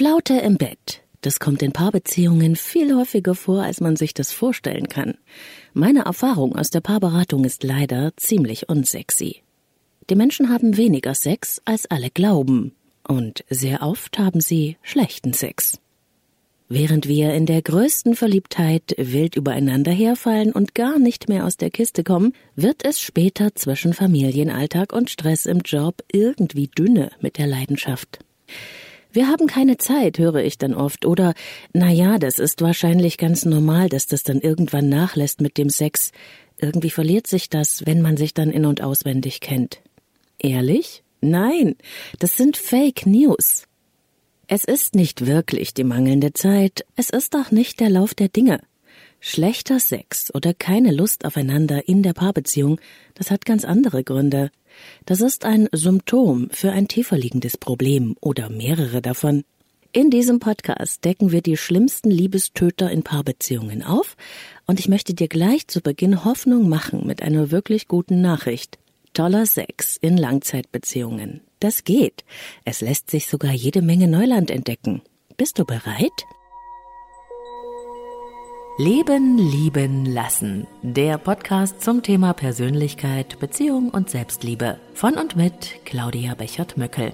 Flaute im Bett. Das kommt in Paarbeziehungen viel häufiger vor, als man sich das vorstellen kann. Meine Erfahrung aus der Paarberatung ist leider ziemlich unsexy. Die Menschen haben weniger Sex, als alle glauben. Und sehr oft haben sie schlechten Sex. Während wir in der größten Verliebtheit wild übereinander herfallen und gar nicht mehr aus der Kiste kommen, wird es später zwischen Familienalltag und Stress im Job irgendwie dünne mit der Leidenschaft. Wir haben keine Zeit, höre ich dann oft, oder na ja, das ist wahrscheinlich ganz normal, dass das dann irgendwann nachlässt mit dem Sex. Irgendwie verliert sich das, wenn man sich dann in und auswendig kennt. Ehrlich? Nein, das sind Fake News. Es ist nicht wirklich die mangelnde Zeit, es ist auch nicht der Lauf der Dinge. Schlechter Sex oder keine Lust aufeinander in der Paarbeziehung, das hat ganz andere Gründe. Das ist ein Symptom für ein tieferliegendes Problem oder mehrere davon. In diesem Podcast decken wir die schlimmsten Liebestöter in Paarbeziehungen auf und ich möchte dir gleich zu Beginn Hoffnung machen mit einer wirklich guten Nachricht. Toller Sex in Langzeitbeziehungen. Das geht. Es lässt sich sogar jede Menge Neuland entdecken. Bist du bereit? Leben, lieben, lassen. Der Podcast zum Thema Persönlichkeit, Beziehung und Selbstliebe. Von und mit Claudia Bechert-Möckel.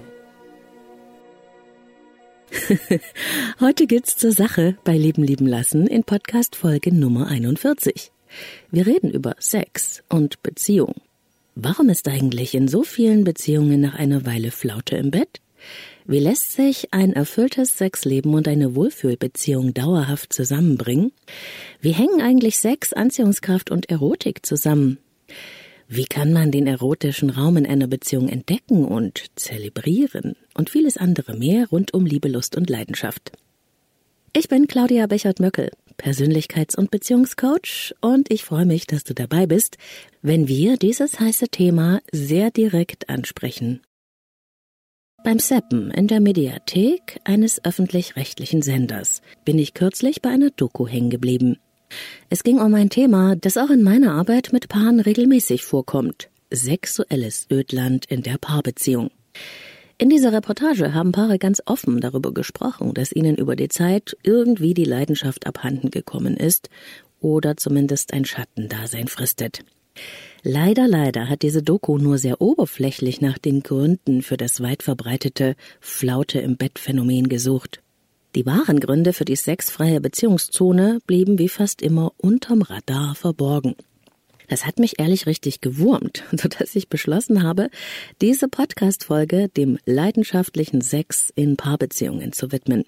Heute geht's zur Sache bei Leben, lieben, lassen in Podcast Folge Nummer 41. Wir reden über Sex und Beziehung. Warum ist eigentlich in so vielen Beziehungen nach einer Weile Flaute im Bett? Wie lässt sich ein erfülltes Sexleben und eine Wohlfühlbeziehung dauerhaft zusammenbringen? Wie hängen eigentlich Sex, Anziehungskraft und Erotik zusammen? Wie kann man den erotischen Raum in einer Beziehung entdecken und zelebrieren? Und vieles andere mehr rund um Liebe, Lust und Leidenschaft. Ich bin Claudia Bechert-Möckel, Persönlichkeits- und Beziehungscoach und ich freue mich, dass du dabei bist, wenn wir dieses heiße Thema sehr direkt ansprechen. Beim Seppen in der Mediathek eines öffentlich-rechtlichen Senders bin ich kürzlich bei einer Doku hängen geblieben. Es ging um ein Thema, das auch in meiner Arbeit mit Paaren regelmäßig vorkommt. Sexuelles Ödland in der Paarbeziehung. In dieser Reportage haben Paare ganz offen darüber gesprochen, dass ihnen über die Zeit irgendwie die Leidenschaft abhanden gekommen ist oder zumindest ein Schattendasein fristet. Leider, leider hat diese Doku nur sehr oberflächlich nach den Gründen für das weit verbreitete Flaute im Bett Phänomen gesucht. Die wahren Gründe für die sexfreie Beziehungszone blieben wie fast immer unterm Radar verborgen. Das hat mich ehrlich richtig gewurmt, sodass ich beschlossen habe, diese Podcast-Folge dem leidenschaftlichen Sex in Paarbeziehungen zu widmen.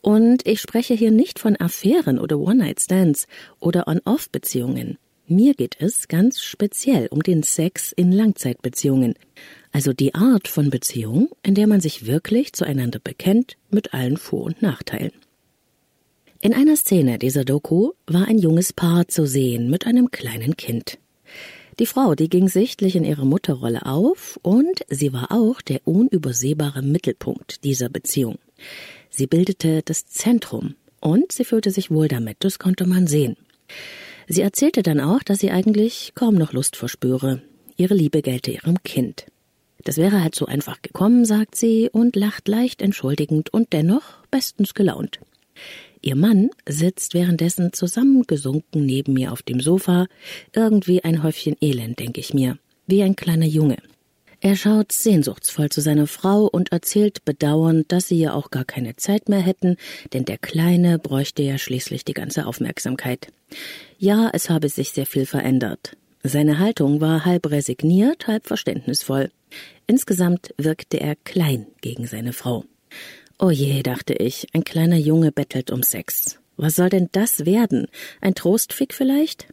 Und ich spreche hier nicht von Affären oder One-Night-Stands oder On-Off-Beziehungen. Mir geht es ganz speziell um den Sex in Langzeitbeziehungen, also die Art von Beziehung, in der man sich wirklich zueinander bekennt mit allen Vor- und Nachteilen. In einer Szene dieser Doku war ein junges Paar zu sehen mit einem kleinen Kind. Die Frau, die ging sichtlich in ihrer Mutterrolle auf und sie war auch der unübersehbare Mittelpunkt dieser Beziehung. Sie bildete das Zentrum und sie fühlte sich wohl damit, das konnte man sehen. Sie erzählte dann auch, dass sie eigentlich kaum noch Lust verspüre. Ihre Liebe gelte ihrem Kind. Das wäre halt so einfach gekommen, sagt sie und lacht leicht entschuldigend und dennoch bestens gelaunt. Ihr Mann sitzt währenddessen zusammengesunken neben mir auf dem Sofa, irgendwie ein Häufchen Elend, denke ich mir, wie ein kleiner Junge. Er schaut sehnsuchtsvoll zu seiner Frau und erzählt bedauernd, dass sie ja auch gar keine Zeit mehr hätten, denn der Kleine bräuchte ja schließlich die ganze Aufmerksamkeit. Ja, es habe sich sehr viel verändert. Seine Haltung war halb resigniert, halb verständnisvoll. Insgesamt wirkte er klein gegen seine Frau. Oh je, dachte ich, ein kleiner Junge bettelt um Sex. Was soll denn das werden? Ein Trostfick vielleicht?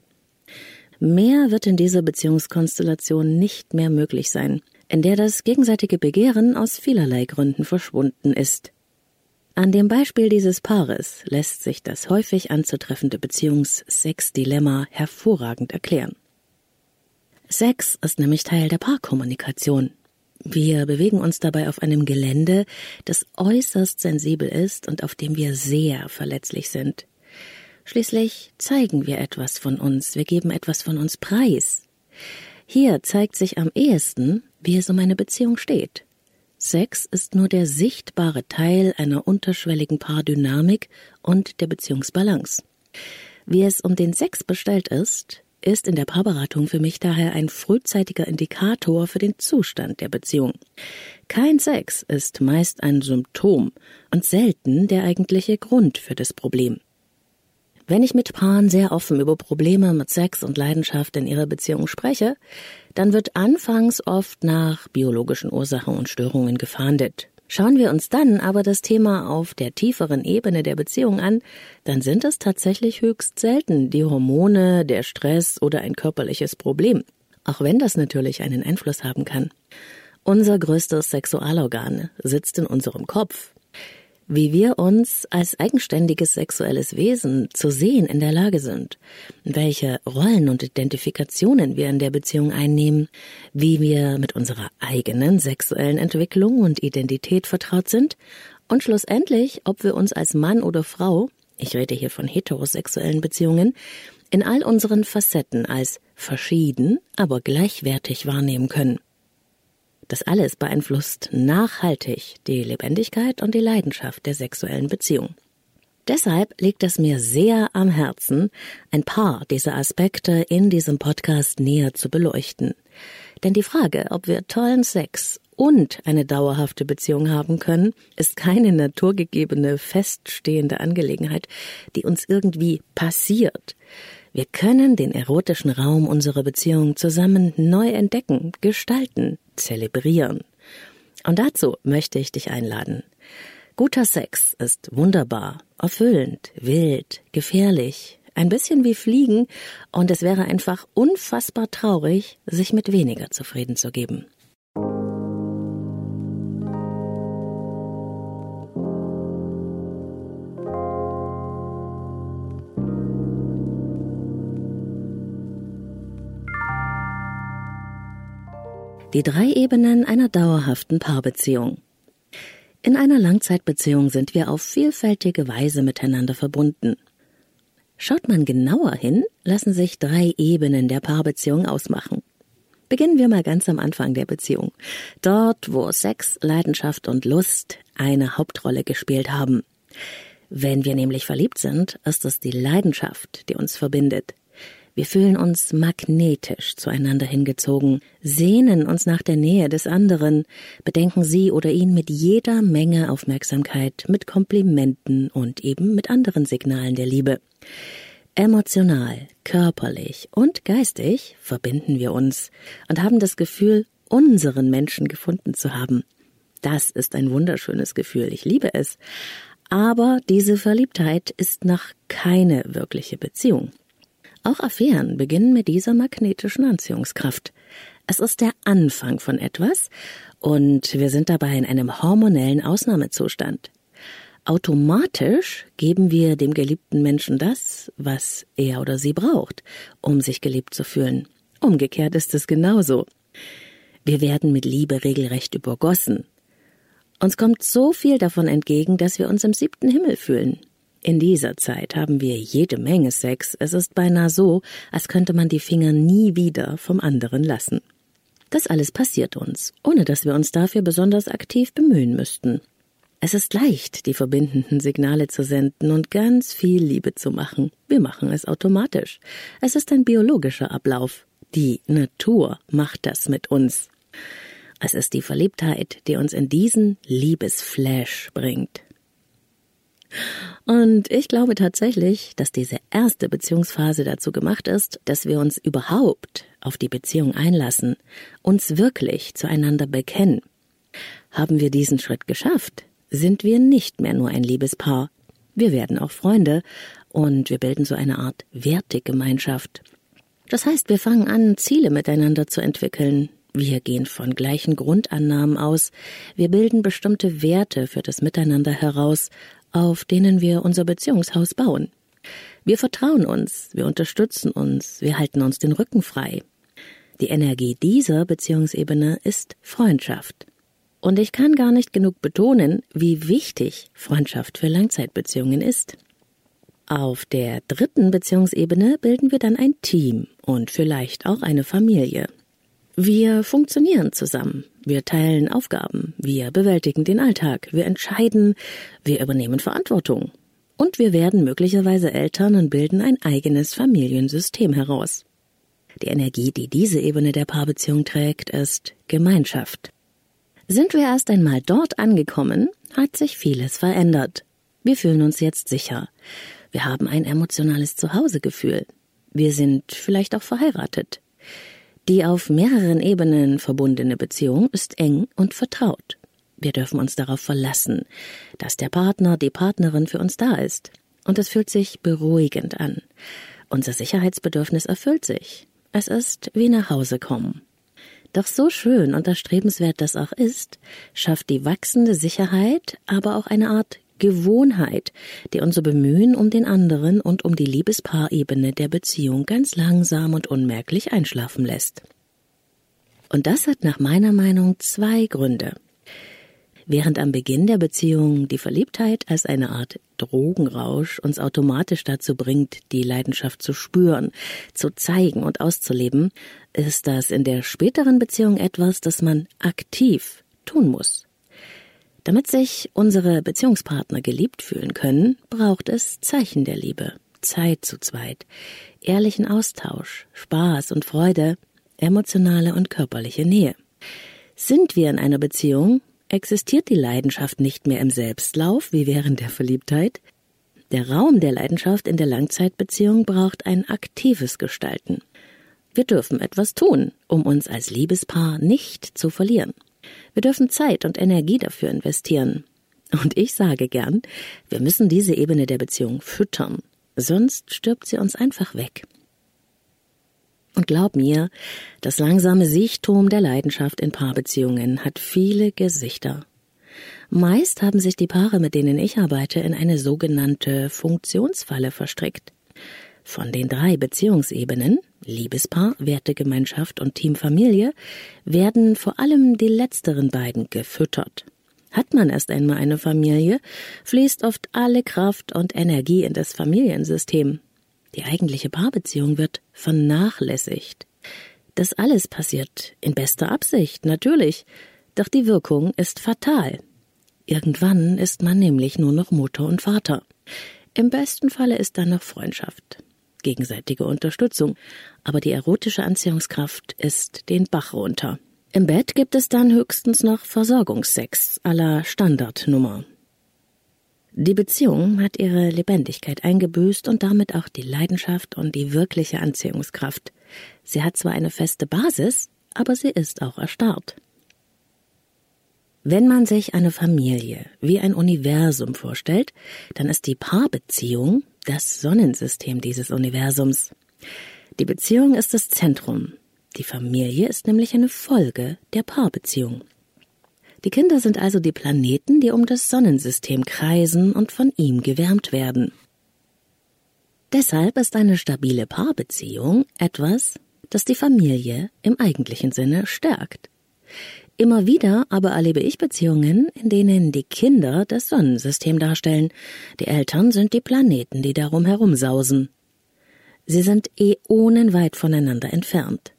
Mehr wird in dieser Beziehungskonstellation nicht mehr möglich sein, in der das gegenseitige Begehren aus vielerlei Gründen verschwunden ist. An dem Beispiel dieses Paares lässt sich das häufig anzutreffende Beziehungs-Sex-Dilemma hervorragend erklären. Sex ist nämlich Teil der Paarkommunikation. Wir bewegen uns dabei auf einem Gelände, das äußerst sensibel ist und auf dem wir sehr verletzlich sind. Schließlich zeigen wir etwas von uns, wir geben etwas von uns preis. Hier zeigt sich am ehesten, wie es um eine Beziehung steht. Sex ist nur der sichtbare Teil einer unterschwelligen Paardynamik und der Beziehungsbalance. Wie es um den Sex bestellt ist, ist in der Paarberatung für mich daher ein frühzeitiger Indikator für den Zustand der Beziehung. Kein Sex ist meist ein Symptom und selten der eigentliche Grund für das Problem. Wenn ich mit Paaren sehr offen über Probleme mit Sex und Leidenschaft in ihrer Beziehung spreche, dann wird anfangs oft nach biologischen Ursachen und Störungen gefahndet. Schauen wir uns dann aber das Thema auf der tieferen Ebene der Beziehung an, dann sind es tatsächlich höchst selten die Hormone, der Stress oder ein körperliches Problem, auch wenn das natürlich einen Einfluss haben kann. Unser größtes Sexualorgan sitzt in unserem Kopf wie wir uns als eigenständiges sexuelles Wesen zu sehen in der Lage sind, welche Rollen und Identifikationen wir in der Beziehung einnehmen, wie wir mit unserer eigenen sexuellen Entwicklung und Identität vertraut sind und schlussendlich, ob wir uns als Mann oder Frau, ich rede hier von heterosexuellen Beziehungen, in all unseren Facetten als verschieden, aber gleichwertig wahrnehmen können. Das alles beeinflusst nachhaltig die Lebendigkeit und die Leidenschaft der sexuellen Beziehung. Deshalb liegt es mir sehr am Herzen, ein paar dieser Aspekte in diesem Podcast näher zu beleuchten. Denn die Frage, ob wir tollen Sex und eine dauerhafte Beziehung haben können, ist keine naturgegebene, feststehende Angelegenheit, die uns irgendwie passiert. Wir können den erotischen Raum unserer Beziehung zusammen neu entdecken, gestalten, zelebrieren. Und dazu möchte ich dich einladen. Guter Sex ist wunderbar, erfüllend, wild, gefährlich, ein bisschen wie Fliegen, und es wäre einfach unfassbar traurig, sich mit weniger zufrieden zu geben. Die drei Ebenen einer dauerhaften Paarbeziehung. In einer Langzeitbeziehung sind wir auf vielfältige Weise miteinander verbunden. Schaut man genauer hin, lassen sich drei Ebenen der Paarbeziehung ausmachen. Beginnen wir mal ganz am Anfang der Beziehung. Dort, wo Sex, Leidenschaft und Lust eine Hauptrolle gespielt haben. Wenn wir nämlich verliebt sind, ist es die Leidenschaft, die uns verbindet. Wir fühlen uns magnetisch zueinander hingezogen, sehnen uns nach der Nähe des anderen, bedenken sie oder ihn mit jeder Menge Aufmerksamkeit, mit Komplimenten und eben mit anderen Signalen der Liebe. Emotional, körperlich und geistig verbinden wir uns und haben das Gefühl, unseren Menschen gefunden zu haben. Das ist ein wunderschönes Gefühl, ich liebe es. Aber diese Verliebtheit ist noch keine wirkliche Beziehung. Auch Affären beginnen mit dieser magnetischen Anziehungskraft. Es ist der Anfang von etwas und wir sind dabei in einem hormonellen Ausnahmezustand. Automatisch geben wir dem geliebten Menschen das, was er oder sie braucht, um sich geliebt zu fühlen. Umgekehrt ist es genauso. Wir werden mit Liebe regelrecht übergossen. Uns kommt so viel davon entgegen, dass wir uns im siebten Himmel fühlen. In dieser Zeit haben wir jede Menge Sex. Es ist beinahe so, als könnte man die Finger nie wieder vom anderen lassen. Das alles passiert uns, ohne dass wir uns dafür besonders aktiv bemühen müssten. Es ist leicht, die verbindenden Signale zu senden und ganz viel Liebe zu machen. Wir machen es automatisch. Es ist ein biologischer Ablauf. Die Natur macht das mit uns. Es ist die Verliebtheit, die uns in diesen Liebesflash bringt. Und ich glaube tatsächlich, dass diese erste Beziehungsphase dazu gemacht ist, dass wir uns überhaupt auf die Beziehung einlassen, uns wirklich zueinander bekennen. Haben wir diesen Schritt geschafft, sind wir nicht mehr nur ein Liebespaar. Wir werden auch Freunde und wir bilden so eine Art Wertegemeinschaft. Das heißt, wir fangen an, Ziele miteinander zu entwickeln. Wir gehen von gleichen Grundannahmen aus. Wir bilden bestimmte Werte für das Miteinander heraus auf denen wir unser Beziehungshaus bauen. Wir vertrauen uns, wir unterstützen uns, wir halten uns den Rücken frei. Die Energie dieser Beziehungsebene ist Freundschaft. Und ich kann gar nicht genug betonen, wie wichtig Freundschaft für Langzeitbeziehungen ist. Auf der dritten Beziehungsebene bilden wir dann ein Team und vielleicht auch eine Familie. Wir funktionieren zusammen. Wir teilen Aufgaben, wir bewältigen den Alltag, wir entscheiden, wir übernehmen Verantwortung. Und wir werden möglicherweise Eltern und bilden ein eigenes Familiensystem heraus. Die Energie, die diese Ebene der Paarbeziehung trägt, ist Gemeinschaft. Sind wir erst einmal dort angekommen, hat sich vieles verändert. Wir fühlen uns jetzt sicher. Wir haben ein emotionales Zuhausegefühl. Wir sind vielleicht auch verheiratet. Die auf mehreren Ebenen verbundene Beziehung ist eng und vertraut. Wir dürfen uns darauf verlassen, dass der Partner, die Partnerin für uns da ist. Und es fühlt sich beruhigend an. Unser Sicherheitsbedürfnis erfüllt sich. Es ist wie nach Hause kommen. Doch so schön und erstrebenswert das auch ist, schafft die wachsende Sicherheit aber auch eine Art Gewohnheit, die unser Bemühen um den anderen und um die Liebespaarebene der Beziehung ganz langsam und unmerklich einschlafen lässt. Und das hat nach meiner Meinung zwei Gründe. Während am Beginn der Beziehung die Verliebtheit als eine Art Drogenrausch uns automatisch dazu bringt, die Leidenschaft zu spüren, zu zeigen und auszuleben, ist das in der späteren Beziehung etwas, das man aktiv tun muss. Damit sich unsere Beziehungspartner geliebt fühlen können, braucht es Zeichen der Liebe, Zeit zu zweit, ehrlichen Austausch, Spaß und Freude, emotionale und körperliche Nähe. Sind wir in einer Beziehung, existiert die Leidenschaft nicht mehr im Selbstlauf wie während der Verliebtheit. Der Raum der Leidenschaft in der Langzeitbeziehung braucht ein aktives Gestalten. Wir dürfen etwas tun, um uns als Liebespaar nicht zu verlieren. Wir dürfen Zeit und Energie dafür investieren. Und ich sage gern, wir müssen diese Ebene der Beziehung füttern, sonst stirbt sie uns einfach weg. Und glaub mir, das langsame Siechtum der Leidenschaft in Paarbeziehungen hat viele Gesichter. Meist haben sich die Paare, mit denen ich arbeite, in eine sogenannte Funktionsfalle verstrickt. Von den drei Beziehungsebenen Liebespaar, Wertegemeinschaft und Teamfamilie werden vor allem die letzteren beiden gefüttert. Hat man erst einmal eine Familie, fließt oft alle Kraft und Energie in das Familiensystem. Die eigentliche Paarbeziehung wird vernachlässigt. Das alles passiert in bester Absicht, natürlich, doch die Wirkung ist fatal. Irgendwann ist man nämlich nur noch Mutter und Vater. Im besten Falle ist dann noch Freundschaft, gegenseitige Unterstützung, aber die erotische Anziehungskraft ist den Bach runter. Im Bett gibt es dann höchstens noch Versorgungssex aller Standardnummer. Die Beziehung hat ihre Lebendigkeit eingebüßt und damit auch die Leidenschaft und die wirkliche Anziehungskraft. Sie hat zwar eine feste Basis, aber sie ist auch erstarrt. Wenn man sich eine Familie wie ein Universum vorstellt, dann ist die Paarbeziehung das Sonnensystem dieses Universums. Die Beziehung ist das Zentrum. Die Familie ist nämlich eine Folge der Paarbeziehung. Die Kinder sind also die Planeten, die um das Sonnensystem kreisen und von ihm gewärmt werden. Deshalb ist eine stabile Paarbeziehung etwas, das die Familie im eigentlichen Sinne stärkt. Immer wieder aber erlebe ich Beziehungen, in denen die Kinder das Sonnensystem darstellen, die Eltern sind die Planeten, die darum herumsausen. Sie sind äonenweit voneinander entfernt.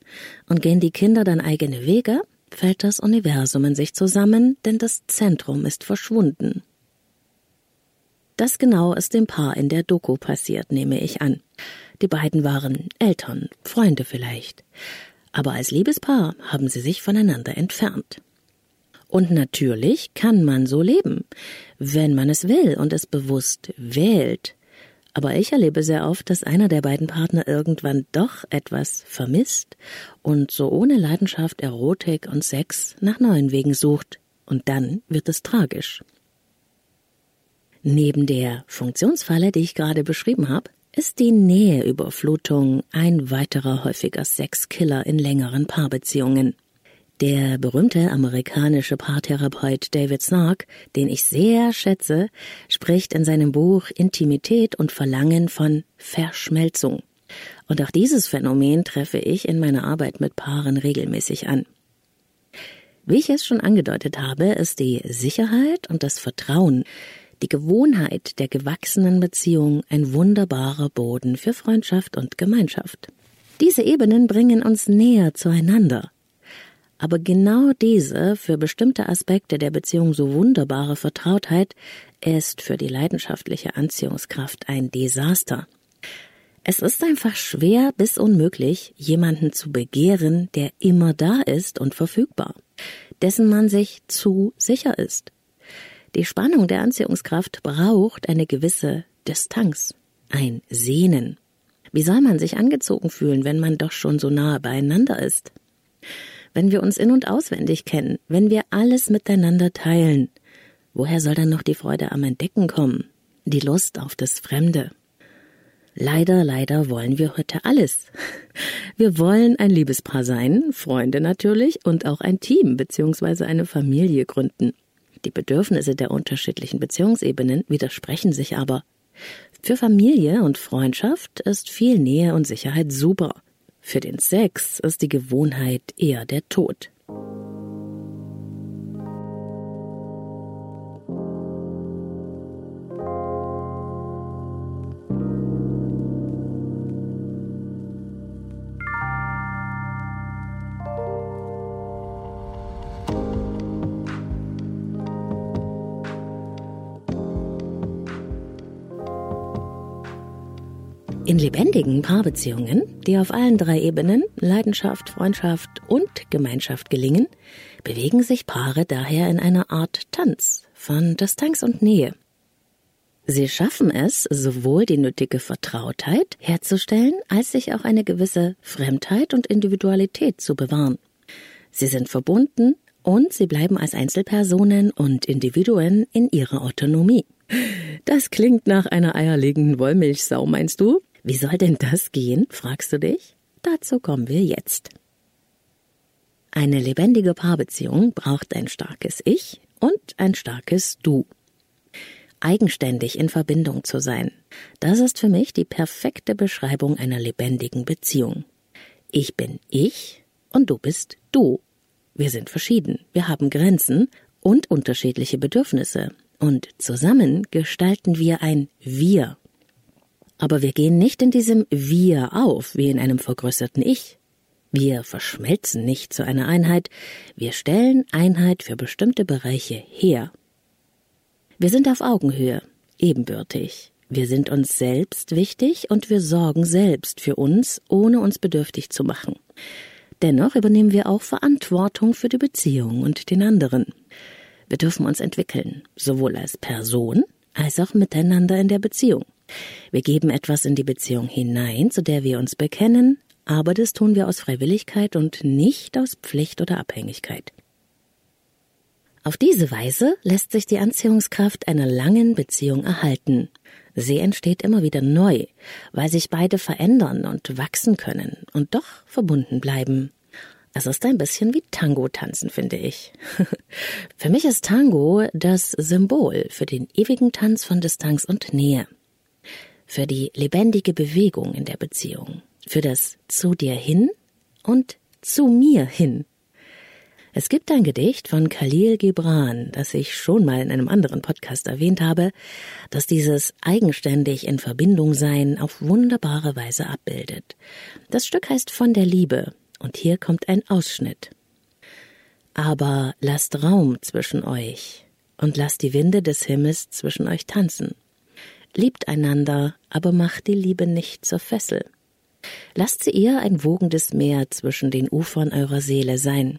Und gehen die Kinder dann eigene Wege, fällt das Universum in sich zusammen, denn das Zentrum ist verschwunden. Das genau ist dem Paar in der Doku passiert, nehme ich an. Die beiden waren Eltern, Freunde vielleicht. Aber als Liebespaar haben sie sich voneinander entfernt. Und natürlich kann man so leben, wenn man es will und es bewusst wählt. Aber ich erlebe sehr oft, dass einer der beiden Partner irgendwann doch etwas vermisst und so ohne Leidenschaft, Erotik und Sex nach neuen Wegen sucht. Und dann wird es tragisch. Neben der Funktionsfalle, die ich gerade beschrieben habe, ist die Näheüberflutung ein weiterer häufiger Sexkiller in längeren Paarbeziehungen. Der berühmte amerikanische Paartherapeut David Snark, den ich sehr schätze, spricht in seinem Buch Intimität und Verlangen von Verschmelzung. Und auch dieses Phänomen treffe ich in meiner Arbeit mit Paaren regelmäßig an. Wie ich es schon angedeutet habe, ist die Sicherheit und das Vertrauen, die Gewohnheit der gewachsenen Beziehung ein wunderbarer Boden für Freundschaft und Gemeinschaft. Diese Ebenen bringen uns näher zueinander Aber genau diese für bestimmte Aspekte der Beziehung so wunderbare Vertrautheit ist für die leidenschaftliche Anziehungskraft ein Desaster. Es ist einfach schwer bis unmöglich, jemanden zu begehren, der immer da ist und verfügbar, dessen man sich zu sicher ist. Die Spannung der Anziehungskraft braucht eine gewisse Distanz, ein Sehnen. Wie soll man sich angezogen fühlen, wenn man doch schon so nahe beieinander ist? Wenn wir uns in und auswendig kennen, wenn wir alles miteinander teilen, woher soll dann noch die Freude am Entdecken kommen, die Lust auf das Fremde? Leider, leider wollen wir heute alles. Wir wollen ein Liebespaar sein, Freunde natürlich und auch ein Team bzw. eine Familie gründen. Die Bedürfnisse der unterschiedlichen Beziehungsebenen widersprechen sich aber. Für Familie und Freundschaft ist viel Nähe und Sicherheit super. Für den Sex ist die Gewohnheit eher der Tod. In lebendigen Paarbeziehungen, die auf allen drei Ebenen Leidenschaft, Freundschaft und Gemeinschaft gelingen, bewegen sich Paare daher in einer Art Tanz von Distanz und Nähe. Sie schaffen es, sowohl die nötige Vertrautheit herzustellen, als sich auch eine gewisse Fremdheit und Individualität zu bewahren. Sie sind verbunden und sie bleiben als Einzelpersonen und Individuen in ihrer Autonomie. Das klingt nach einer eierlegenden Wollmilchsau, meinst du? Wie soll denn das gehen, fragst du dich? Dazu kommen wir jetzt. Eine lebendige Paarbeziehung braucht ein starkes Ich und ein starkes Du. Eigenständig in Verbindung zu sein, das ist für mich die perfekte Beschreibung einer lebendigen Beziehung. Ich bin ich und du bist du. Wir sind verschieden, wir haben Grenzen und unterschiedliche Bedürfnisse, und zusammen gestalten wir ein Wir aber wir gehen nicht in diesem Wir auf, wie in einem vergrößerten Ich. Wir verschmelzen nicht zu einer Einheit, wir stellen Einheit für bestimmte Bereiche her. Wir sind auf Augenhöhe, ebenbürtig. Wir sind uns selbst wichtig und wir sorgen selbst für uns, ohne uns bedürftig zu machen. Dennoch übernehmen wir auch Verantwortung für die Beziehung und den anderen. Wir dürfen uns entwickeln, sowohl als Person als auch miteinander in der Beziehung. Wir geben etwas in die Beziehung hinein, zu der wir uns bekennen, aber das tun wir aus Freiwilligkeit und nicht aus Pflicht oder Abhängigkeit. Auf diese Weise lässt sich die Anziehungskraft einer langen Beziehung erhalten. Sie entsteht immer wieder neu, weil sich beide verändern und wachsen können und doch verbunden bleiben. Es ist ein bisschen wie Tango tanzen, finde ich. für mich ist Tango das Symbol für den ewigen Tanz von Distanz und Nähe für die lebendige Bewegung in der Beziehung, für das zu dir hin und zu mir hin. Es gibt ein Gedicht von Khalil Gibran, das ich schon mal in einem anderen Podcast erwähnt habe, das dieses eigenständig in Verbindung sein auf wunderbare Weise abbildet. Das Stück heißt Von der Liebe und hier kommt ein Ausschnitt. Aber lasst Raum zwischen euch und lasst die Winde des Himmels zwischen euch tanzen. Liebt einander, aber macht die Liebe nicht zur Fessel. Lasst sie eher ein wogendes Meer zwischen den Ufern eurer Seele sein.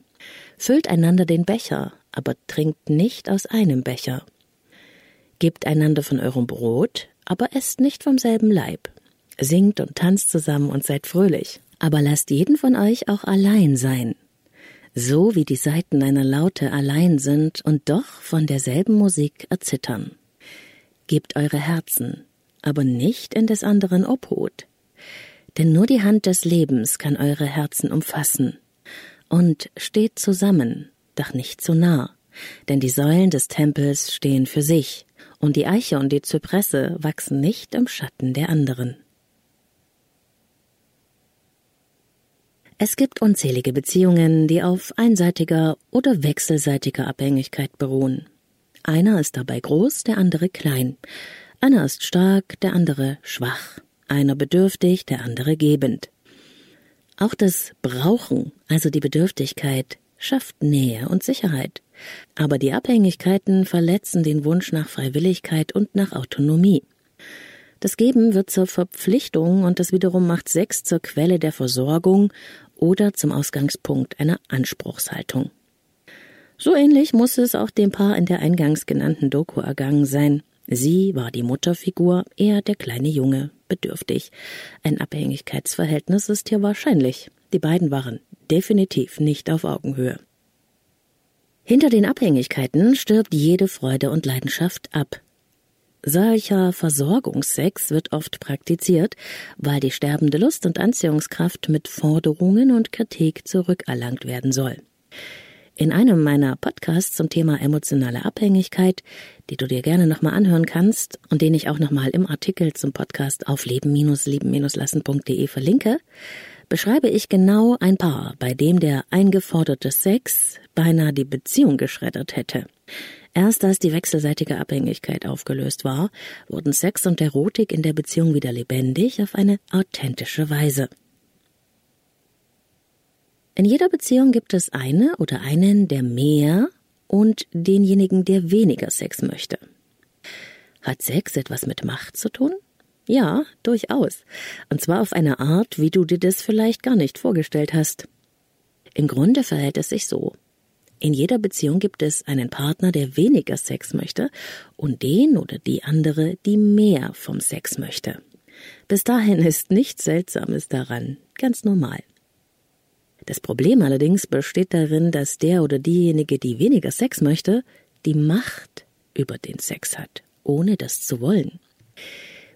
Füllt einander den Becher, aber trinkt nicht aus einem Becher. Gebt einander von eurem Brot, aber esst nicht vom selben Leib. Singt und tanzt zusammen und seid fröhlich, aber lasst jeden von euch auch allein sein. So wie die Saiten einer Laute allein sind und doch von derselben Musik erzittern. Gebt eure Herzen, aber nicht in des anderen Obhut. Denn nur die Hand des Lebens kann eure Herzen umfassen. Und steht zusammen, doch nicht zu nah, denn die Säulen des Tempels stehen für sich, und die Eiche und die Zypresse wachsen nicht im Schatten der anderen. Es gibt unzählige Beziehungen, die auf einseitiger oder wechselseitiger Abhängigkeit beruhen. Einer ist dabei groß, der andere klein. Einer ist stark, der andere schwach. Einer bedürftig, der andere gebend. Auch das Brauchen, also die Bedürftigkeit, schafft Nähe und Sicherheit. Aber die Abhängigkeiten verletzen den Wunsch nach Freiwilligkeit und nach Autonomie. Das Geben wird zur Verpflichtung und das wiederum macht Sex zur Quelle der Versorgung oder zum Ausgangspunkt einer Anspruchshaltung. So ähnlich muss es auch dem Paar in der eingangs genannten Doku ergangen sein. Sie war die Mutterfigur, er der kleine Junge, bedürftig. Ein Abhängigkeitsverhältnis ist hier wahrscheinlich. Die beiden waren definitiv nicht auf Augenhöhe. Hinter den Abhängigkeiten stirbt jede Freude und Leidenschaft ab. Solcher Versorgungssex wird oft praktiziert, weil die sterbende Lust und Anziehungskraft mit Forderungen und Kritik zurückerlangt werden soll. In einem meiner Podcasts zum Thema emotionale Abhängigkeit, die du dir gerne nochmal anhören kannst und den ich auch nochmal im Artikel zum Podcast auf leben-lieben-lassen.de verlinke, beschreibe ich genau ein Paar, bei dem der eingeforderte Sex beinahe die Beziehung geschreddert hätte. Erst als die wechselseitige Abhängigkeit aufgelöst war, wurden Sex und Erotik in der Beziehung wieder lebendig auf eine authentische Weise. In jeder Beziehung gibt es eine oder einen, der mehr und denjenigen, der weniger Sex möchte. Hat Sex etwas mit Macht zu tun? Ja, durchaus. Und zwar auf eine Art, wie du dir das vielleicht gar nicht vorgestellt hast. Im Grunde verhält es sich so. In jeder Beziehung gibt es einen Partner, der weniger Sex möchte und den oder die andere, die mehr vom Sex möchte. Bis dahin ist nichts Seltsames daran, ganz normal. Das Problem allerdings besteht darin, dass der oder diejenige, die weniger Sex möchte, die Macht über den Sex hat, ohne das zu wollen.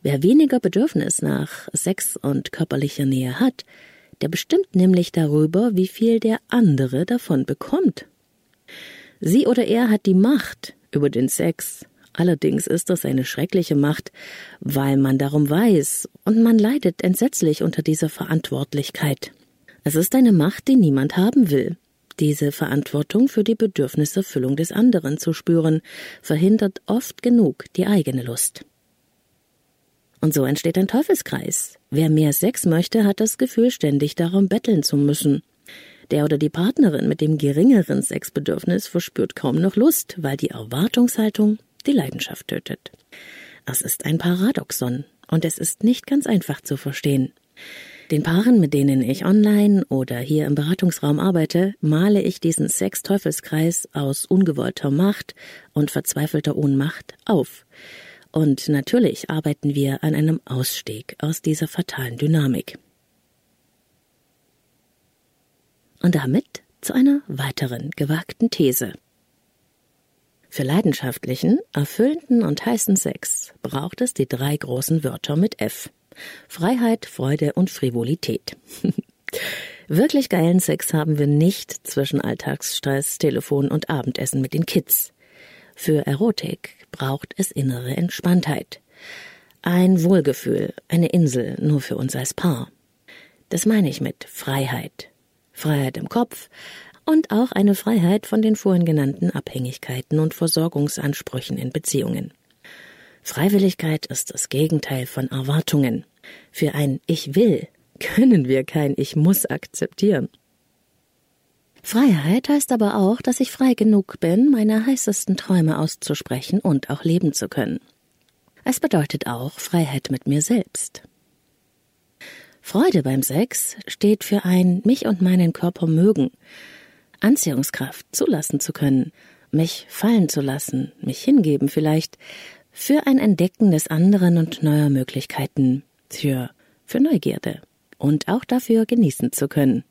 Wer weniger Bedürfnis nach Sex und körperlicher Nähe hat, der bestimmt nämlich darüber, wie viel der andere davon bekommt. Sie oder er hat die Macht über den Sex. Allerdings ist das eine schreckliche Macht, weil man darum weiß, und man leidet entsetzlich unter dieser Verantwortlichkeit. Es ist eine Macht, die niemand haben will. Diese Verantwortung für die Bedürfniserfüllung des anderen zu spüren, verhindert oft genug die eigene Lust. Und so entsteht ein Teufelskreis. Wer mehr Sex möchte, hat das Gefühl, ständig darum betteln zu müssen. Der oder die Partnerin mit dem geringeren Sexbedürfnis verspürt kaum noch Lust, weil die Erwartungshaltung die Leidenschaft tötet. Es ist ein Paradoxon und es ist nicht ganz einfach zu verstehen. Den Paaren, mit denen ich online oder hier im Beratungsraum arbeite, male ich diesen Sex-Teufelskreis aus ungewollter Macht und verzweifelter Ohnmacht auf. Und natürlich arbeiten wir an einem Ausstieg aus dieser fatalen Dynamik. und damit zu einer weiteren gewagten These. Für leidenschaftlichen, erfüllenden und heißen Sex braucht es die drei großen Wörter mit F. Freiheit, Freude und Frivolität. Wirklich geilen Sex haben wir nicht zwischen Alltagsstress, Telefon und Abendessen mit den Kids. Für Erotik braucht es innere Entspanntheit. Ein Wohlgefühl, eine Insel nur für uns als Paar. Das meine ich mit Freiheit. Freiheit im Kopf und auch eine Freiheit von den vorhin genannten Abhängigkeiten und Versorgungsansprüchen in Beziehungen. Freiwilligkeit ist das Gegenteil von Erwartungen. Für ein Ich will können wir kein Ich muss akzeptieren. Freiheit heißt aber auch, dass ich frei genug bin, meine heißesten Träume auszusprechen und auch leben zu können. Es bedeutet auch Freiheit mit mir selbst. Freude beim Sex steht für ein mich und meinen Körper mögen, Anziehungskraft zulassen zu können, mich fallen zu lassen, mich hingeben vielleicht, für ein Entdecken des anderen und neuer Möglichkeiten, für, für Neugierde und auch dafür genießen zu können.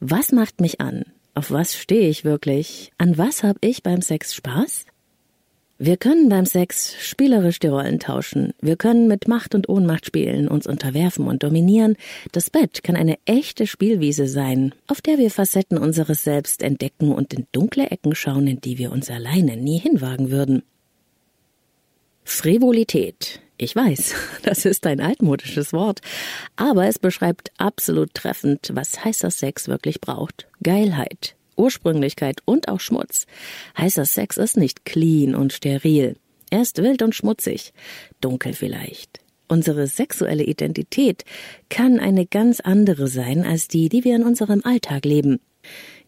Was macht mich an? Auf was stehe ich wirklich? An was habe ich beim Sex Spaß? Wir können beim Sex spielerisch die Rollen tauschen. Wir können mit Macht und Ohnmacht spielen, uns unterwerfen und dominieren. Das Bett kann eine echte Spielwiese sein, auf der wir Facetten unseres Selbst entdecken und in dunkle Ecken schauen, in die wir uns alleine nie hinwagen würden. Frivolität. Ich weiß, das ist ein altmodisches Wort, aber es beschreibt absolut treffend, was heißer Sex wirklich braucht. Geilheit, Ursprünglichkeit und auch Schmutz. Heißer Sex ist nicht clean und steril. Er ist wild und schmutzig, dunkel vielleicht. Unsere sexuelle Identität kann eine ganz andere sein als die, die wir in unserem Alltag leben.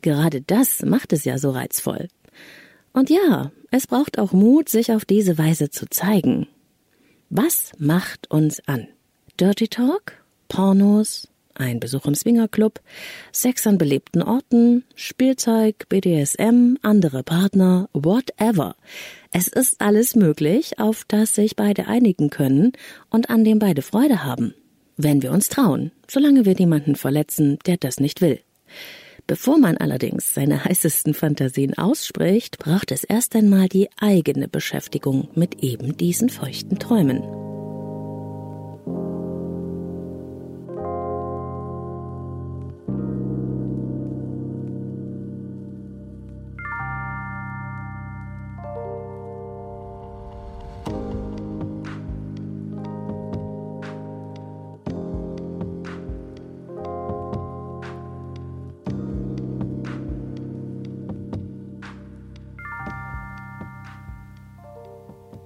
Gerade das macht es ja so reizvoll. Und ja, es braucht auch Mut, sich auf diese Weise zu zeigen. Was macht uns an? Dirty Talk? Pornos? Ein Besuch im Swingerclub? Sex an belebten Orten? Spielzeug? BDSM? Andere Partner? Whatever. Es ist alles möglich, auf das sich beide einigen können und an dem beide Freude haben. Wenn wir uns trauen, solange wir niemanden verletzen, der das nicht will. Bevor man allerdings seine heißesten Fantasien ausspricht, braucht es erst einmal die eigene Beschäftigung mit eben diesen feuchten Träumen.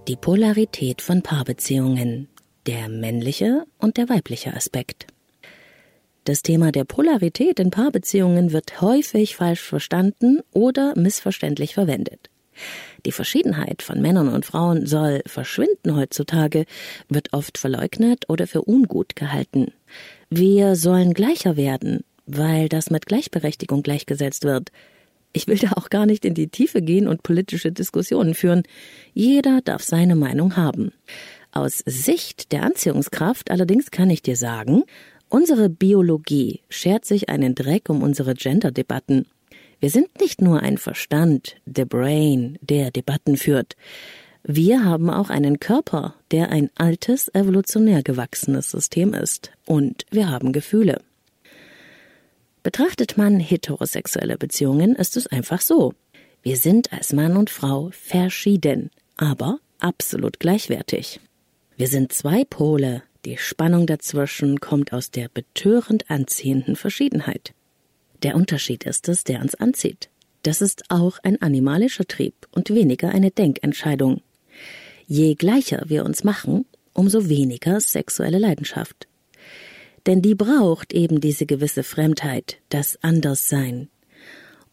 Die Polarität von Paarbeziehungen, der männliche und der weibliche Aspekt. Das Thema der Polarität in Paarbeziehungen wird häufig falsch verstanden oder missverständlich verwendet. Die Verschiedenheit von Männern und Frauen soll verschwinden heutzutage, wird oft verleugnet oder für ungut gehalten. Wir sollen gleicher werden, weil das mit Gleichberechtigung gleichgesetzt wird. Ich will da auch gar nicht in die Tiefe gehen und politische Diskussionen führen. Jeder darf seine Meinung haben. Aus Sicht der Anziehungskraft allerdings kann ich dir sagen, unsere Biologie schert sich einen Dreck um unsere Gender-Debatten. Wir sind nicht nur ein Verstand, the brain, der Debatten führt. Wir haben auch einen Körper, der ein altes, evolutionär gewachsenes System ist. Und wir haben Gefühle. Betrachtet man heterosexuelle Beziehungen, ist es einfach so. Wir sind als Mann und Frau verschieden, aber absolut gleichwertig. Wir sind zwei Pole, die Spannung dazwischen kommt aus der betörend anziehenden Verschiedenheit. Der Unterschied ist es, der uns anzieht. Das ist auch ein animalischer Trieb und weniger eine Denkentscheidung. Je gleicher wir uns machen, umso weniger sexuelle Leidenschaft denn die braucht eben diese gewisse Fremdheit, das Anderssein.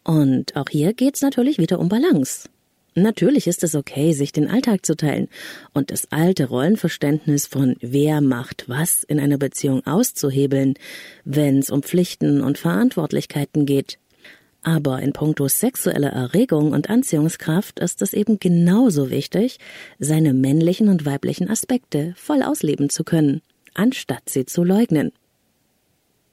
Und auch hier geht's natürlich wieder um Balance. Natürlich ist es okay, sich den Alltag zu teilen und das alte Rollenverständnis von wer macht was in einer Beziehung auszuhebeln, wenn's um Pflichten und Verantwortlichkeiten geht. Aber in puncto sexueller Erregung und Anziehungskraft ist es eben genauso wichtig, seine männlichen und weiblichen Aspekte voll ausleben zu können, anstatt sie zu leugnen.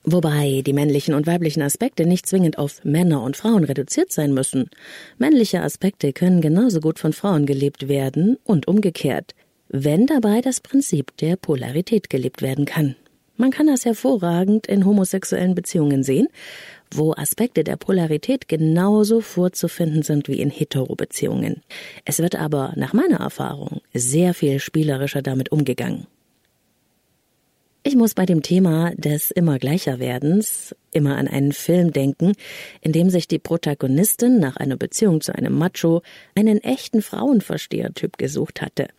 Wobei die männlichen und weiblichen Aspekte nicht zwingend auf Männer und Frauen reduziert sein müssen. Männliche Aspekte können genauso gut von Frauen gelebt werden und umgekehrt, wenn dabei das Prinzip der Polarität gelebt werden kann. Man kann das hervorragend in homosexuellen Beziehungen sehen, wo Aspekte der Polarität genauso vorzufinden sind wie in Hetero-Beziehungen. Es wird aber nach meiner Erfahrung sehr viel spielerischer damit umgegangen. Ich muss bei dem Thema des immer gleicher Werdens immer an einen Film denken, in dem sich die Protagonistin nach einer Beziehung zu einem Macho einen echten Frauenverstehertyp gesucht hatte.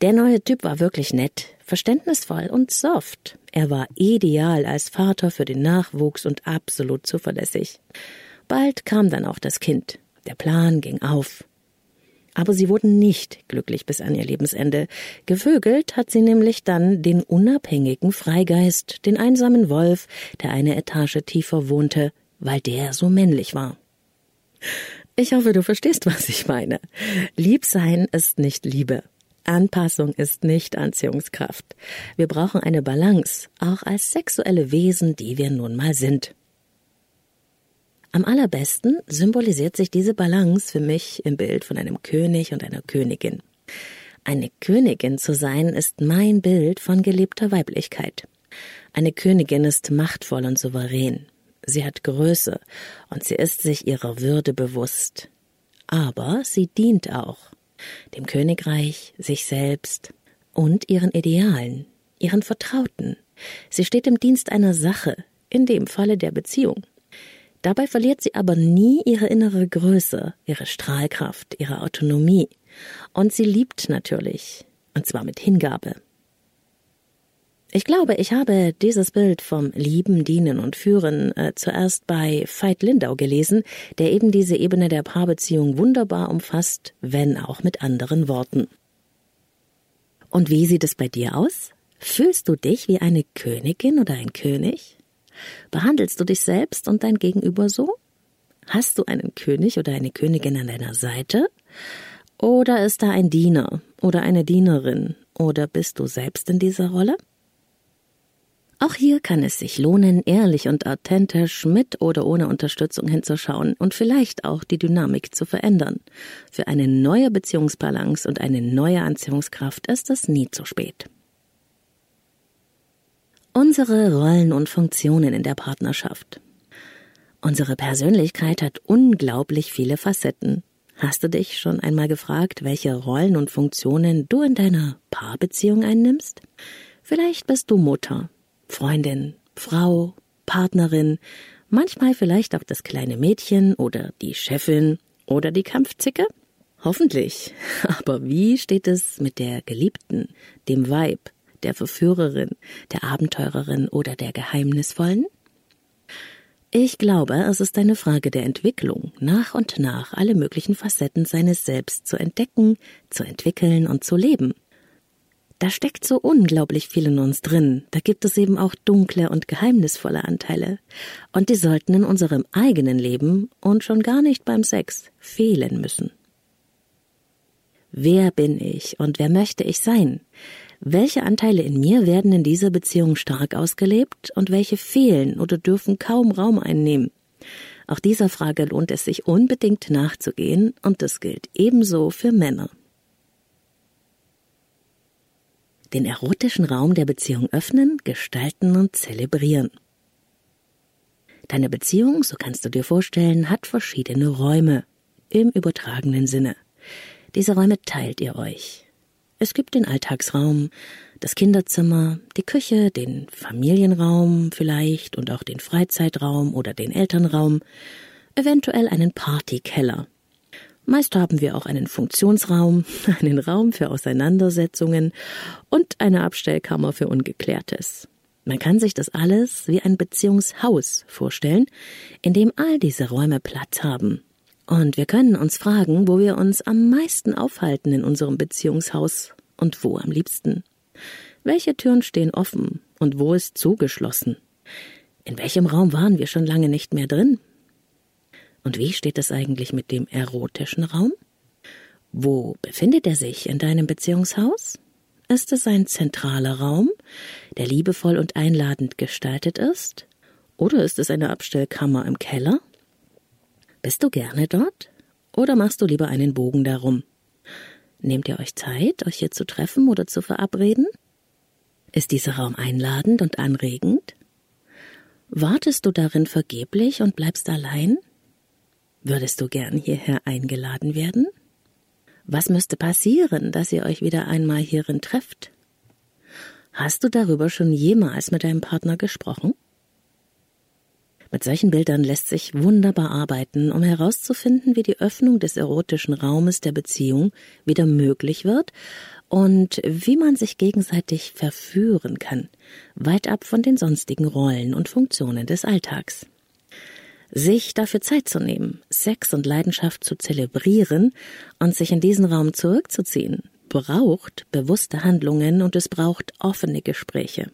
Der neue Typ war wirklich nett, verständnisvoll und soft. Er war ideal als Vater für den Nachwuchs und absolut zuverlässig. Bald kam dann auch das Kind. Der Plan ging auf. Aber sie wurden nicht glücklich bis an ihr Lebensende. Gevögelt hat sie nämlich dann den unabhängigen Freigeist, den einsamen Wolf, der eine Etage tiefer wohnte, weil der so männlich war. Ich hoffe, du verstehst, was ich meine. Liebsein ist nicht Liebe. Anpassung ist nicht Anziehungskraft. Wir brauchen eine Balance, auch als sexuelle Wesen, die wir nun mal sind. Am allerbesten symbolisiert sich diese Balance für mich im Bild von einem König und einer Königin. Eine Königin zu sein ist mein Bild von gelebter Weiblichkeit. Eine Königin ist machtvoll und souverän. Sie hat Größe und sie ist sich ihrer Würde bewusst. Aber sie dient auch dem Königreich, sich selbst und ihren Idealen, ihren Vertrauten. Sie steht im Dienst einer Sache, in dem Falle der Beziehung. Dabei verliert sie aber nie ihre innere Größe, ihre Strahlkraft, ihre Autonomie. Und sie liebt natürlich, und zwar mit Hingabe. Ich glaube, ich habe dieses Bild vom Lieben, Dienen und Führen äh, zuerst bei Veit Lindau gelesen, der eben diese Ebene der Paarbeziehung wunderbar umfasst, wenn auch mit anderen Worten. Und wie sieht es bei dir aus? Fühlst du dich wie eine Königin oder ein König? Behandelst du dich selbst und dein Gegenüber so? Hast du einen König oder eine Königin an deiner Seite? Oder ist da ein Diener oder eine Dienerin? Oder bist du selbst in dieser Rolle? Auch hier kann es sich lohnen, ehrlich und authentisch mit oder ohne Unterstützung hinzuschauen und vielleicht auch die Dynamik zu verändern. Für eine neue Beziehungsbalance und eine neue Anziehungskraft ist es nie zu spät. Unsere Rollen und Funktionen in der Partnerschaft. Unsere Persönlichkeit hat unglaublich viele Facetten. Hast du dich schon einmal gefragt, welche Rollen und Funktionen du in deiner Paarbeziehung einnimmst? Vielleicht bist du Mutter, Freundin, Frau, Partnerin, manchmal vielleicht auch das kleine Mädchen oder die Chefin oder die Kampfzicke? Hoffentlich. Aber wie steht es mit der Geliebten, dem Weib, der Verführerin, der Abenteurerin oder der Geheimnisvollen? Ich glaube, es ist eine Frage der Entwicklung, nach und nach alle möglichen Facetten seines Selbst zu entdecken, zu entwickeln und zu leben. Da steckt so unglaublich viel in uns drin. Da gibt es eben auch dunkle und geheimnisvolle Anteile. Und die sollten in unserem eigenen Leben und schon gar nicht beim Sex fehlen müssen. Wer bin ich und wer möchte ich sein? Welche Anteile in mir werden in dieser Beziehung stark ausgelebt und welche fehlen oder dürfen kaum Raum einnehmen? Auch dieser Frage lohnt es sich unbedingt nachzugehen und das gilt ebenso für Männer. den erotischen Raum der Beziehung öffnen, gestalten und zelebrieren. Deine Beziehung, so kannst du dir vorstellen, hat verschiedene Räume im übertragenen Sinne. Diese Räume teilt ihr euch. Es gibt den Alltagsraum, das Kinderzimmer, die Küche, den Familienraum vielleicht und auch den Freizeitraum oder den Elternraum, eventuell einen Partykeller, Meist haben wir auch einen Funktionsraum, einen Raum für Auseinandersetzungen und eine Abstellkammer für Ungeklärtes. Man kann sich das alles wie ein Beziehungshaus vorstellen, in dem all diese Räume Platz haben. Und wir können uns fragen, wo wir uns am meisten aufhalten in unserem Beziehungshaus und wo am liebsten. Welche Türen stehen offen und wo ist zugeschlossen? In welchem Raum waren wir schon lange nicht mehr drin? Und wie steht es eigentlich mit dem erotischen Raum? Wo befindet er sich in deinem Beziehungshaus? Ist es ein zentraler Raum, der liebevoll und einladend gestaltet ist? Oder ist es eine Abstellkammer im Keller? Bist du gerne dort? Oder machst du lieber einen Bogen darum? Nehmt ihr euch Zeit, euch hier zu treffen oder zu verabreden? Ist dieser Raum einladend und anregend? Wartest du darin vergeblich und bleibst allein? Würdest du gern hierher eingeladen werden? Was müsste passieren, dass ihr euch wieder einmal hierin trefft? Hast du darüber schon jemals mit deinem Partner gesprochen? Mit solchen Bildern lässt sich wunderbar arbeiten, um herauszufinden, wie die Öffnung des erotischen Raumes der Beziehung wieder möglich wird und wie man sich gegenseitig verführen kann, weit ab von den sonstigen Rollen und Funktionen des Alltags sich dafür Zeit zu nehmen, Sex und Leidenschaft zu zelebrieren und sich in diesen Raum zurückzuziehen, braucht bewusste Handlungen und es braucht offene Gespräche.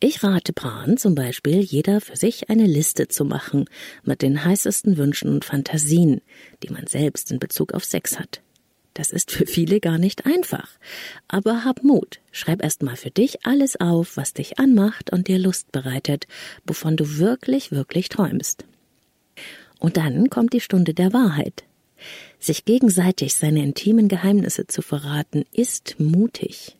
Ich rate Paaren zum Beispiel, jeder für sich eine Liste zu machen mit den heißesten Wünschen und Fantasien, die man selbst in Bezug auf Sex hat. Das ist für viele gar nicht einfach. Aber hab Mut. Schreib erst mal für dich alles auf, was dich anmacht und dir Lust bereitet, wovon du wirklich, wirklich träumst. Und dann kommt die Stunde der Wahrheit. Sich gegenseitig seine intimen Geheimnisse zu verraten, ist mutig.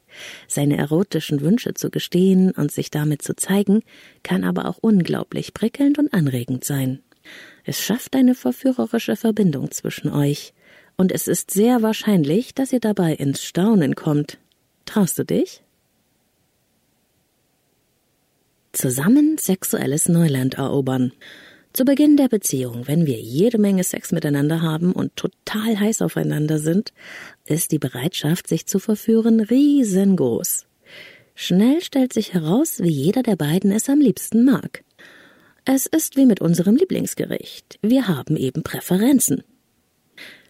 Seine erotischen Wünsche zu gestehen und sich damit zu zeigen, kann aber auch unglaublich prickelnd und anregend sein. Es schafft eine verführerische Verbindung zwischen euch, und es ist sehr wahrscheinlich, dass ihr dabei ins Staunen kommt. Traust du dich? Zusammen sexuelles Neuland erobern. Zu Beginn der Beziehung, wenn wir jede Menge Sex miteinander haben und total heiß aufeinander sind, ist die Bereitschaft, sich zu verführen, riesengroß. Schnell stellt sich heraus, wie jeder der beiden es am liebsten mag. Es ist wie mit unserem Lieblingsgericht. Wir haben eben Präferenzen.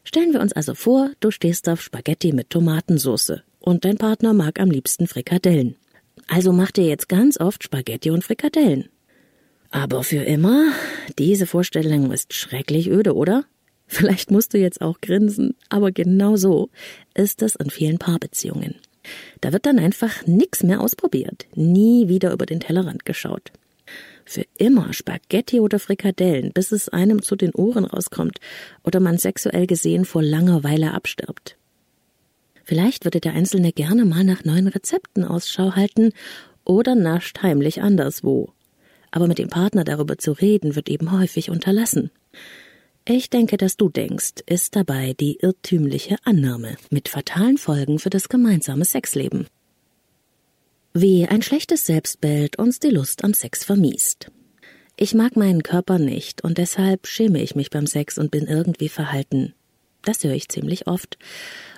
Stellen wir uns also vor, du stehst auf Spaghetti mit Tomatensauce und dein Partner mag am liebsten Frikadellen. Also macht ihr jetzt ganz oft Spaghetti und Frikadellen. Aber für immer? Diese Vorstellung ist schrecklich öde, oder? Vielleicht musst du jetzt auch grinsen, aber genau so ist es in vielen Paarbeziehungen. Da wird dann einfach nix mehr ausprobiert, nie wieder über den Tellerrand geschaut. Für immer Spaghetti oder Frikadellen, bis es einem zu den Ohren rauskommt oder man sexuell gesehen vor Langeweile abstirbt. Vielleicht würde der Einzelne gerne mal nach neuen Rezepten Ausschau halten oder nascht heimlich anderswo. Aber mit dem Partner darüber zu reden, wird eben häufig unterlassen. Ich denke, dass du denkst, ist dabei die irrtümliche Annahme mit fatalen Folgen für das gemeinsame Sexleben. Wie ein schlechtes Selbstbild uns die Lust am Sex vermiest. Ich mag meinen Körper nicht und deshalb schäme ich mich beim Sex und bin irgendwie verhalten. Das höre ich ziemlich oft.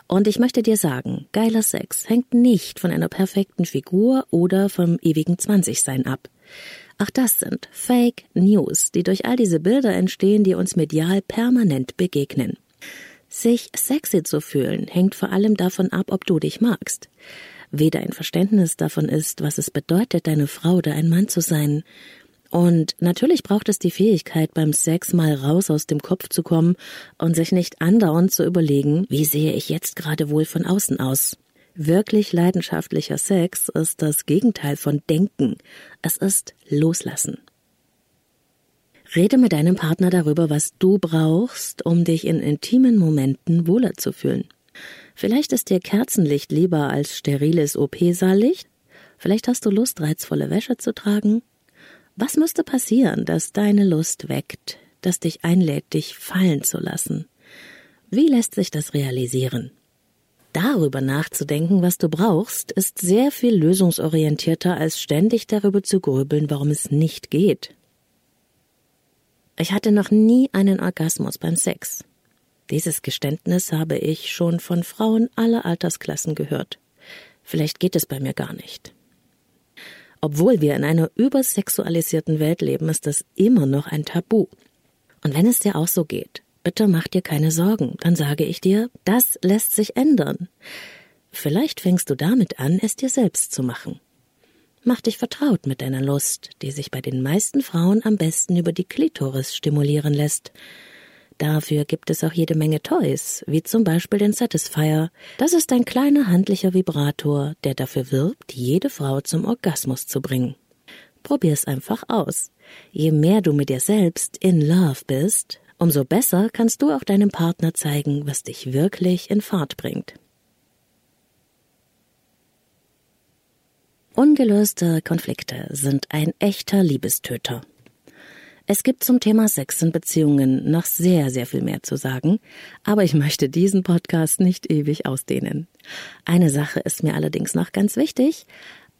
Und ich möchte dir sagen, geiler Sex hängt nicht von einer perfekten Figur oder vom ewigen Zwanzigsein ab. Auch das sind Fake News, die durch all diese Bilder entstehen, die uns medial permanent begegnen. Sich sexy zu fühlen, hängt vor allem davon ab, ob du dich magst. Weder ein Verständnis davon ist, was es bedeutet, deine Frau oder ein Mann zu sein. Und natürlich braucht es die Fähigkeit, beim Sex mal raus aus dem Kopf zu kommen und sich nicht andauernd zu überlegen, wie sehe ich jetzt gerade wohl von außen aus. Wirklich leidenschaftlicher Sex ist das Gegenteil von Denken. Es ist Loslassen. Rede mit deinem Partner darüber, was du brauchst, um dich in intimen Momenten wohler zu fühlen. Vielleicht ist dir Kerzenlicht lieber als steriles OP-Saallicht? Vielleicht hast du Lust, reizvolle Wäsche zu tragen? Was müsste passieren, dass deine Lust weckt, das dich einlädt, dich fallen zu lassen? Wie lässt sich das realisieren? Darüber nachzudenken, was du brauchst, ist sehr viel lösungsorientierter, als ständig darüber zu grübeln, warum es nicht geht. Ich hatte noch nie einen Orgasmus beim Sex. Dieses Geständnis habe ich schon von Frauen aller Altersklassen gehört. Vielleicht geht es bei mir gar nicht. Obwohl wir in einer übersexualisierten Welt leben, ist das immer noch ein Tabu. Und wenn es dir auch so geht, bitte mach dir keine Sorgen, dann sage ich dir, das lässt sich ändern. Vielleicht fängst du damit an, es dir selbst zu machen. Mach dich vertraut mit deiner Lust, die sich bei den meisten Frauen am besten über die Klitoris stimulieren lässt. Dafür gibt es auch jede Menge Toys, wie zum Beispiel den Satisfier. Das ist ein kleiner handlicher Vibrator, der dafür wirbt, jede Frau zum Orgasmus zu bringen. Probier's einfach aus. Je mehr du mit dir selbst in Love bist, umso besser kannst du auch deinem Partner zeigen, was dich wirklich in Fahrt bringt. Ungelöste Konflikte sind ein echter Liebestöter. Es gibt zum Thema Sex in Beziehungen noch sehr, sehr viel mehr zu sagen, aber ich möchte diesen Podcast nicht ewig ausdehnen. Eine Sache ist mir allerdings noch ganz wichtig.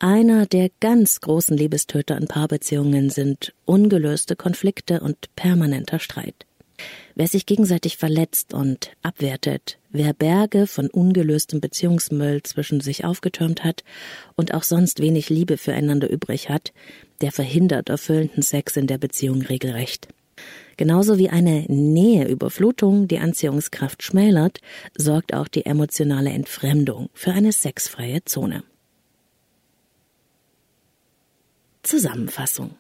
Einer der ganz großen Liebestöter in Paarbeziehungen sind ungelöste Konflikte und permanenter Streit. Wer sich gegenseitig verletzt und abwertet, wer Berge von ungelöstem Beziehungsmüll zwischen sich aufgetürmt hat und auch sonst wenig Liebe füreinander übrig hat, der verhindert erfüllenden Sex in der Beziehung regelrecht. Genauso wie eine Näheüberflutung die Anziehungskraft schmälert, sorgt auch die emotionale Entfremdung für eine sexfreie Zone. Zusammenfassung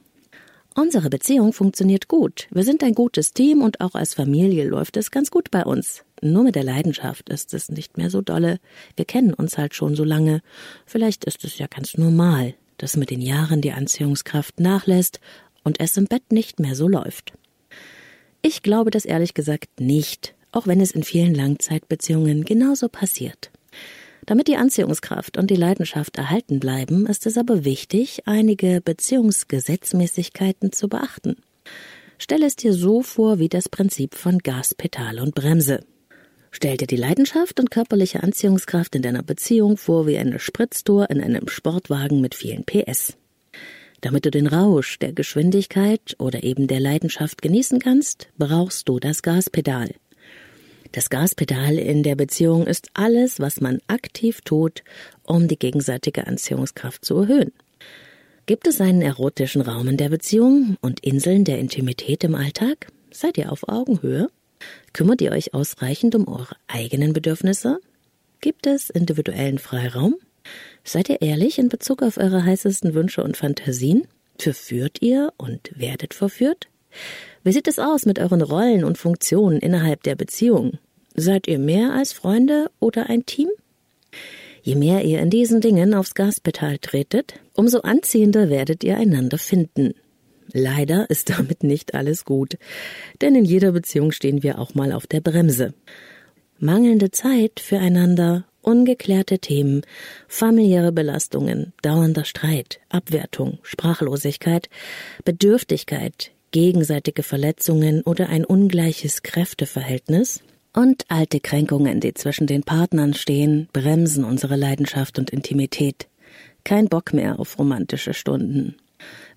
Unsere Beziehung funktioniert gut. Wir sind ein gutes Team und auch als Familie läuft es ganz gut bei uns. Nur mit der Leidenschaft ist es nicht mehr so dolle. Wir kennen uns halt schon so lange. Vielleicht ist es ja ganz normal, dass mit den Jahren die Anziehungskraft nachlässt und es im Bett nicht mehr so läuft. Ich glaube das ehrlich gesagt nicht, auch wenn es in vielen Langzeitbeziehungen genauso passiert. Damit die Anziehungskraft und die Leidenschaft erhalten bleiben, ist es aber wichtig, einige Beziehungsgesetzmäßigkeiten zu beachten. Stelle es dir so vor wie das Prinzip von Gas, Pedal und Bremse. Stell dir die Leidenschaft und körperliche Anziehungskraft in deiner Beziehung vor wie eine Spritztour in einem Sportwagen mit vielen PS. Damit du den Rausch der Geschwindigkeit oder eben der Leidenschaft genießen kannst, brauchst du das Gaspedal. Das Gaspedal in der Beziehung ist alles, was man aktiv tut, um die gegenseitige Anziehungskraft zu erhöhen. Gibt es einen erotischen Raum in der Beziehung und Inseln der Intimität im Alltag? Seid ihr auf Augenhöhe? Kümmert ihr euch ausreichend um eure eigenen Bedürfnisse? Gibt es individuellen Freiraum? Seid ihr ehrlich in Bezug auf eure heißesten Wünsche und Fantasien? Verführt ihr und werdet verführt? Wie sieht es aus mit euren Rollen und Funktionen innerhalb der Beziehung? Seid ihr mehr als Freunde oder ein Team? Je mehr ihr in diesen Dingen aufs Gaspedal tretet, umso anziehender werdet ihr einander finden. Leider ist damit nicht alles gut, denn in jeder Beziehung stehen wir auch mal auf der Bremse. Mangelnde Zeit füreinander, ungeklärte Themen, familiäre Belastungen, dauernder Streit, Abwertung, Sprachlosigkeit, Bedürftigkeit, gegenseitige Verletzungen oder ein ungleiches Kräfteverhältnis und alte Kränkungen, die zwischen den Partnern stehen, bremsen unsere Leidenschaft und Intimität. Kein Bock mehr auf romantische Stunden.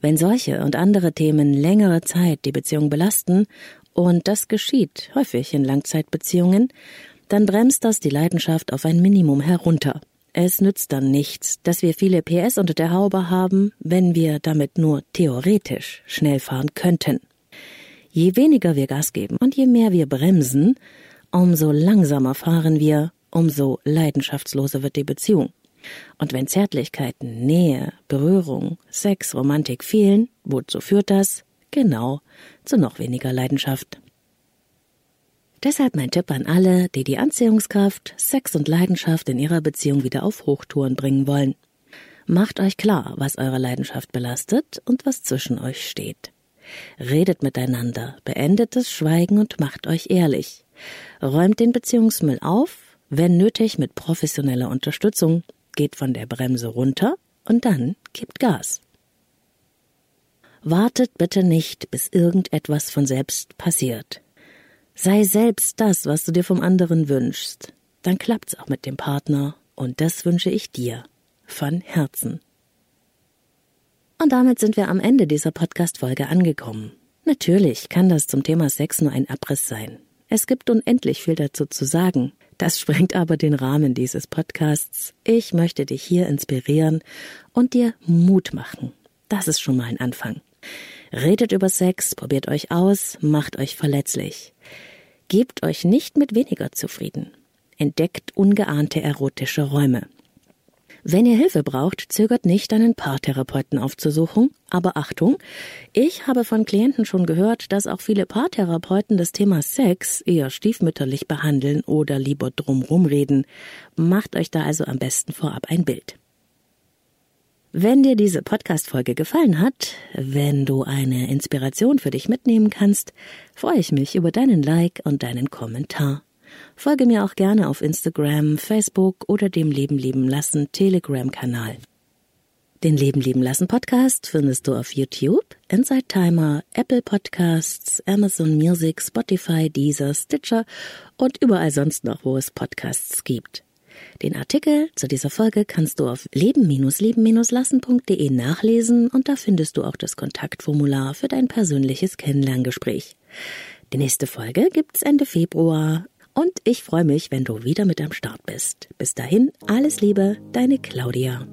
Wenn solche und andere Themen längere Zeit die Beziehung belasten, und das geschieht häufig in Langzeitbeziehungen, dann bremst das die Leidenschaft auf ein Minimum herunter. Es nützt dann nichts, dass wir viele PS unter der Haube haben, wenn wir damit nur theoretisch schnell fahren könnten. Je weniger wir Gas geben und je mehr wir bremsen, umso langsamer fahren wir, umso leidenschaftsloser wird die Beziehung. Und wenn Zärtlichkeiten, Nähe, Berührung, Sex, Romantik fehlen, wozu führt das? Genau, zu noch weniger Leidenschaft. Deshalb mein Tipp an alle, die die Anziehungskraft, Sex und Leidenschaft in ihrer Beziehung wieder auf Hochtouren bringen wollen. Macht euch klar, was eure Leidenschaft belastet und was zwischen euch steht. Redet miteinander, beendet das Schweigen und macht euch ehrlich. Räumt den Beziehungsmüll auf, wenn nötig mit professioneller Unterstützung, geht von der Bremse runter und dann gibt Gas. Wartet bitte nicht, bis irgendetwas von selbst passiert. Sei selbst das, was du dir vom anderen wünschst. Dann klappt's auch mit dem Partner und das wünsche ich dir. Von Herzen. Und damit sind wir am Ende dieser Podcast-Folge angekommen. Natürlich kann das zum Thema Sex nur ein Abriss sein. Es gibt unendlich viel dazu zu sagen. Das sprengt aber den Rahmen dieses Podcasts. Ich möchte dich hier inspirieren und dir Mut machen. Das ist schon mal ein Anfang. Redet über Sex, probiert euch aus, macht euch verletzlich. Gebt euch nicht mit weniger zufrieden. Entdeckt ungeahnte erotische Räume. Wenn ihr Hilfe braucht, zögert nicht, einen Paartherapeuten aufzusuchen. Aber Achtung, ich habe von Klienten schon gehört, dass auch viele Paartherapeuten das Thema Sex eher stiefmütterlich behandeln oder lieber drumrum reden. Macht euch da also am besten vorab ein Bild. Wenn dir diese Podcast-Folge gefallen hat, wenn du eine Inspiration für dich mitnehmen kannst, freue ich mich über deinen Like und deinen Kommentar. Folge mir auch gerne auf Instagram, Facebook oder dem Leben lieben lassen Telegram-Kanal. Den Leben lieben lassen Podcast findest du auf YouTube, Inside Timer, Apple Podcasts, Amazon Music, Spotify, Deezer, Stitcher und überall sonst noch, wo es Podcasts gibt. Den Artikel zu dieser Folge kannst du auf leben-leben-lassen.de nachlesen und da findest du auch das Kontaktformular für dein persönliches Kennenlerngespräch. Die nächste Folge gibt's Ende Februar und ich freue mich, wenn du wieder mit am Start bist. Bis dahin, alles Liebe, deine Claudia.